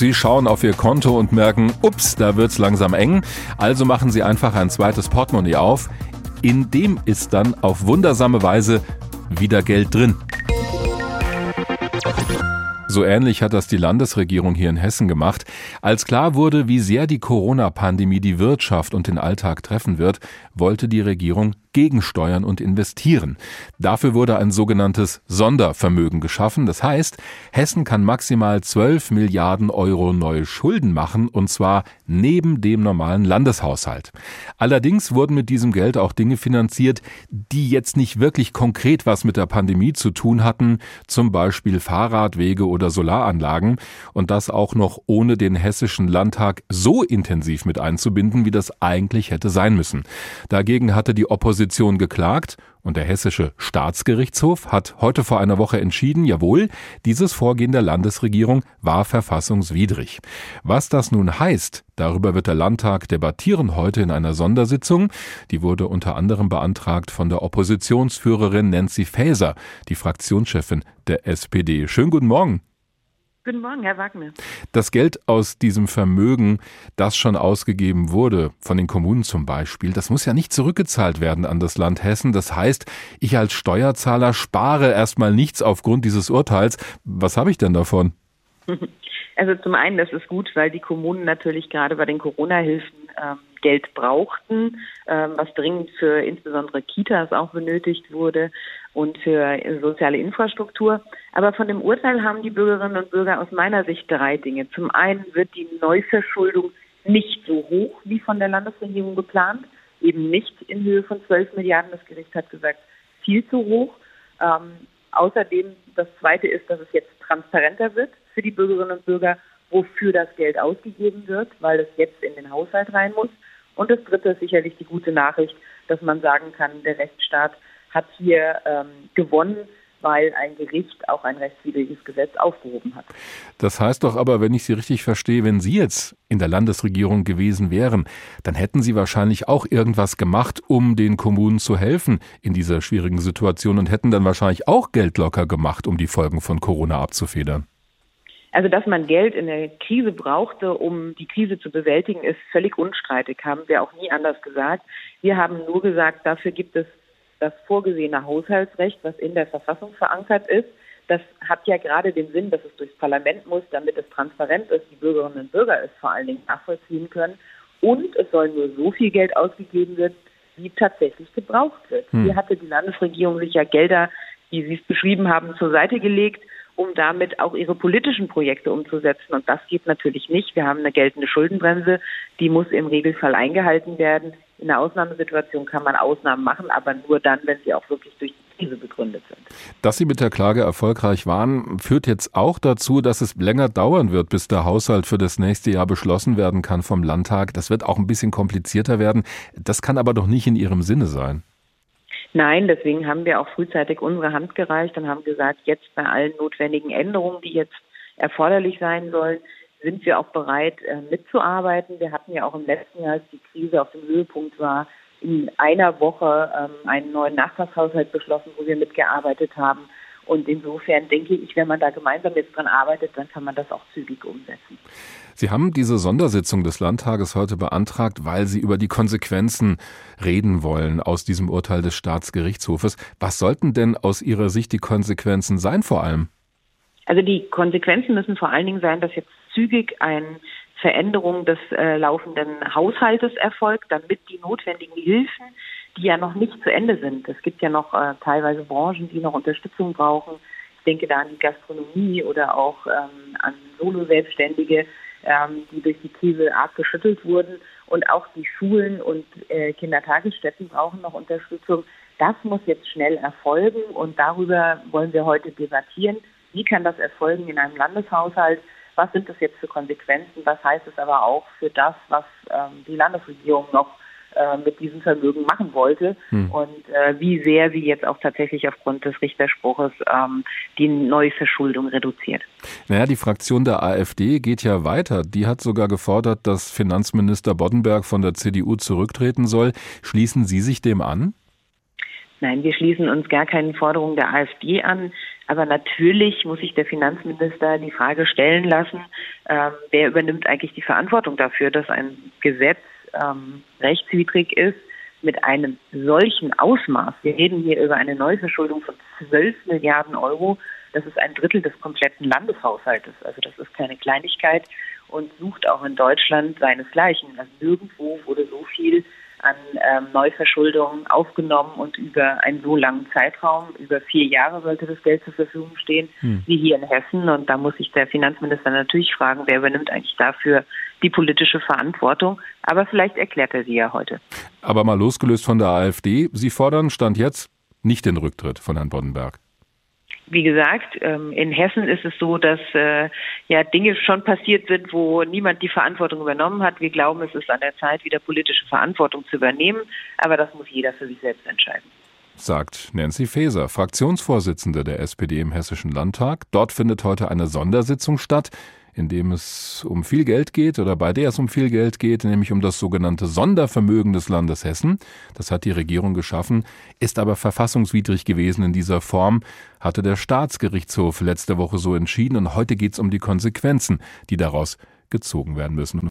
Sie schauen auf Ihr Konto und merken, ups, da wird's langsam eng. Also machen Sie einfach ein zweites Portemonnaie auf. In dem ist dann auf wundersame Weise wieder Geld drin. So ähnlich hat das die Landesregierung hier in Hessen gemacht. Als klar wurde, wie sehr die Corona-Pandemie die Wirtschaft und den Alltag treffen wird, wollte die Regierung gegensteuern und investieren. Dafür wurde ein sogenanntes Sondervermögen geschaffen. Das heißt, Hessen kann maximal 12 Milliarden Euro neue Schulden machen, und zwar neben dem normalen Landeshaushalt. Allerdings wurden mit diesem Geld auch Dinge finanziert, die jetzt nicht wirklich konkret was mit der Pandemie zu tun hatten, zum Beispiel Fahrradwege oder Solaranlagen, und das auch noch ohne den hessischen Landtag so intensiv mit einzubinden, wie das eigentlich hätte sein müssen. Dagegen hatte die Opposition Opposition geklagt und der hessische Staatsgerichtshof hat heute vor einer Woche entschieden, jawohl, dieses Vorgehen der Landesregierung war verfassungswidrig. Was das nun heißt, darüber wird der Landtag debattieren heute in einer Sondersitzung. Die wurde unter anderem beantragt von der Oppositionsführerin Nancy Faeser, die Fraktionschefin der SPD. Schönen guten Morgen. Guten Morgen, Herr Wagner. Das Geld aus diesem Vermögen, das schon ausgegeben wurde, von den Kommunen zum Beispiel, das muss ja nicht zurückgezahlt werden an das Land Hessen. Das heißt, ich als Steuerzahler spare erstmal nichts aufgrund dieses Urteils. Was habe ich denn davon? Also zum einen, das ist gut, weil die Kommunen natürlich gerade bei den Corona-Hilfen ähm, Geld brauchten, ähm, was dringend für insbesondere Kitas auch benötigt wurde und für soziale Infrastruktur. Aber von dem Urteil haben die Bürgerinnen und Bürger aus meiner Sicht drei Dinge. Zum einen wird die Neuverschuldung nicht so hoch wie von der Landesregierung geplant, eben nicht in Höhe von 12 Milliarden. Das Gericht hat gesagt, viel zu hoch. Ähm, außerdem, das Zweite ist, dass es jetzt transparenter wird für die Bürgerinnen und Bürger, wofür das Geld ausgegeben wird, weil es jetzt in den Haushalt rein muss. Und das Dritte ist sicherlich die gute Nachricht, dass man sagen kann, der Rechtsstaat hat hier ähm, gewonnen, weil ein Gericht auch ein rechtswidriges Gesetz aufgehoben hat. Das heißt doch aber, wenn ich Sie richtig verstehe, wenn Sie jetzt in der Landesregierung gewesen wären, dann hätten Sie wahrscheinlich auch irgendwas gemacht, um den Kommunen zu helfen in dieser schwierigen Situation und hätten dann wahrscheinlich auch Geld locker gemacht, um die Folgen von Corona abzufedern. Also, dass man Geld in der Krise brauchte, um die Krise zu bewältigen, ist völlig unstreitig, haben wir auch nie anders gesagt. Wir haben nur gesagt, dafür gibt es das vorgesehene Haushaltsrecht, was in der Verfassung verankert ist. Das hat ja gerade den Sinn, dass es durchs Parlament muss, damit es transparent ist, die Bürgerinnen und Bürger es vor allen Dingen nachvollziehen können. Und es soll nur so viel Geld ausgegeben werden, wie tatsächlich gebraucht wird. Hm. Hier hatte die Landesregierung sich ja Gelder, wie Sie es beschrieben haben, zur Seite gelegt, um damit auch ihre politischen Projekte umzusetzen. Und das geht natürlich nicht. Wir haben eine geltende Schuldenbremse, die muss im Regelfall eingehalten werden. In einer Ausnahmesituation kann man Ausnahmen machen, aber nur dann, wenn sie auch wirklich durch die Krise begründet sind. Dass Sie mit der Klage erfolgreich waren, führt jetzt auch dazu, dass es länger dauern wird, bis der Haushalt für das nächste Jahr beschlossen werden kann vom Landtag. Das wird auch ein bisschen komplizierter werden. Das kann aber doch nicht in Ihrem Sinne sein. Nein, deswegen haben wir auch frühzeitig unsere Hand gereicht und haben gesagt, jetzt bei allen notwendigen Änderungen, die jetzt erforderlich sein sollen, sind wir auch bereit, äh, mitzuarbeiten. Wir hatten ja auch im letzten Jahr, als die Krise auf dem Höhepunkt war, in einer Woche ähm, einen neuen Nachtragshaushalt beschlossen, wo wir mitgearbeitet haben. Und insofern denke ich, wenn man da gemeinsam jetzt dran arbeitet, dann kann man das auch zügig umsetzen. Sie haben diese Sondersitzung des Landtages heute beantragt, weil Sie über die Konsequenzen reden wollen aus diesem Urteil des Staatsgerichtshofes. Was sollten denn aus Ihrer Sicht die Konsequenzen sein vor allem? Also die Konsequenzen müssen vor allen Dingen sein, dass jetzt zügig eine Veränderung des äh, laufenden Haushaltes erfolgt, damit die notwendigen Hilfen, die ja noch nicht zu Ende sind, es gibt ja noch äh, teilweise Branchen, die noch Unterstützung brauchen. Ich denke da an die Gastronomie oder auch ähm, an Solo-Selbstständige, ähm, die durch die Krise arg geschüttelt wurden. Und auch die Schulen und äh, Kindertagesstätten brauchen noch Unterstützung. Das muss jetzt schnell erfolgen und darüber wollen wir heute debattieren. Wie kann das erfolgen in einem Landeshaushalt? Was sind das jetzt für Konsequenzen? Was heißt es aber auch für das, was ähm, die Landesregierung noch äh, mit diesem Vermögen machen wollte hm. und äh, wie sehr sie jetzt auch tatsächlich aufgrund des Richterspruches ähm, die Neuverschuldung reduziert. Naja, die Fraktion der AfD geht ja weiter. Die hat sogar gefordert, dass Finanzminister Boddenberg von der CDU zurücktreten soll. Schließen Sie sich dem an? Nein, wir schließen uns gar keinen Forderungen der AfD an. Aber natürlich muss sich der Finanzminister die Frage stellen lassen, ähm, wer übernimmt eigentlich die Verantwortung dafür, dass ein Gesetz ähm, rechtswidrig ist mit einem solchen Ausmaß. Wir reden hier über eine Neuverschuldung von 12 Milliarden Euro. Das ist ein Drittel des kompletten Landeshaushaltes. Also das ist keine Kleinigkeit und sucht auch in Deutschland seinesgleichen. Also nirgendwo wurde so viel an ähm, Neuverschuldung aufgenommen und über einen so langen Zeitraum, über vier Jahre sollte das Geld zur Verfügung stehen, hm. wie hier in Hessen. Und da muss sich der Finanzminister natürlich fragen, wer übernimmt eigentlich dafür die politische Verantwortung. Aber vielleicht erklärt er sie ja heute. Aber mal losgelöst von der AfD, Sie fordern Stand jetzt nicht den Rücktritt von Herrn Boddenberg wie gesagt, ähm, in Hessen ist es so, dass äh, ja Dinge schon passiert sind, wo niemand die Verantwortung übernommen hat. Wir glauben, es ist an der Zeit, wieder politische Verantwortung zu übernehmen, aber das muss jeder für sich selbst entscheiden. Sagt Nancy Faeser, Fraktionsvorsitzende der SPD im Hessischen Landtag. Dort findet heute eine Sondersitzung statt in dem es um viel Geld geht oder bei der es um viel Geld geht, nämlich um das sogenannte Sondervermögen des Landes Hessen. Das hat die Regierung geschaffen, ist aber verfassungswidrig gewesen in dieser Form, hatte der Staatsgerichtshof letzte Woche so entschieden und heute geht es um die Konsequenzen, die daraus gezogen werden müssen.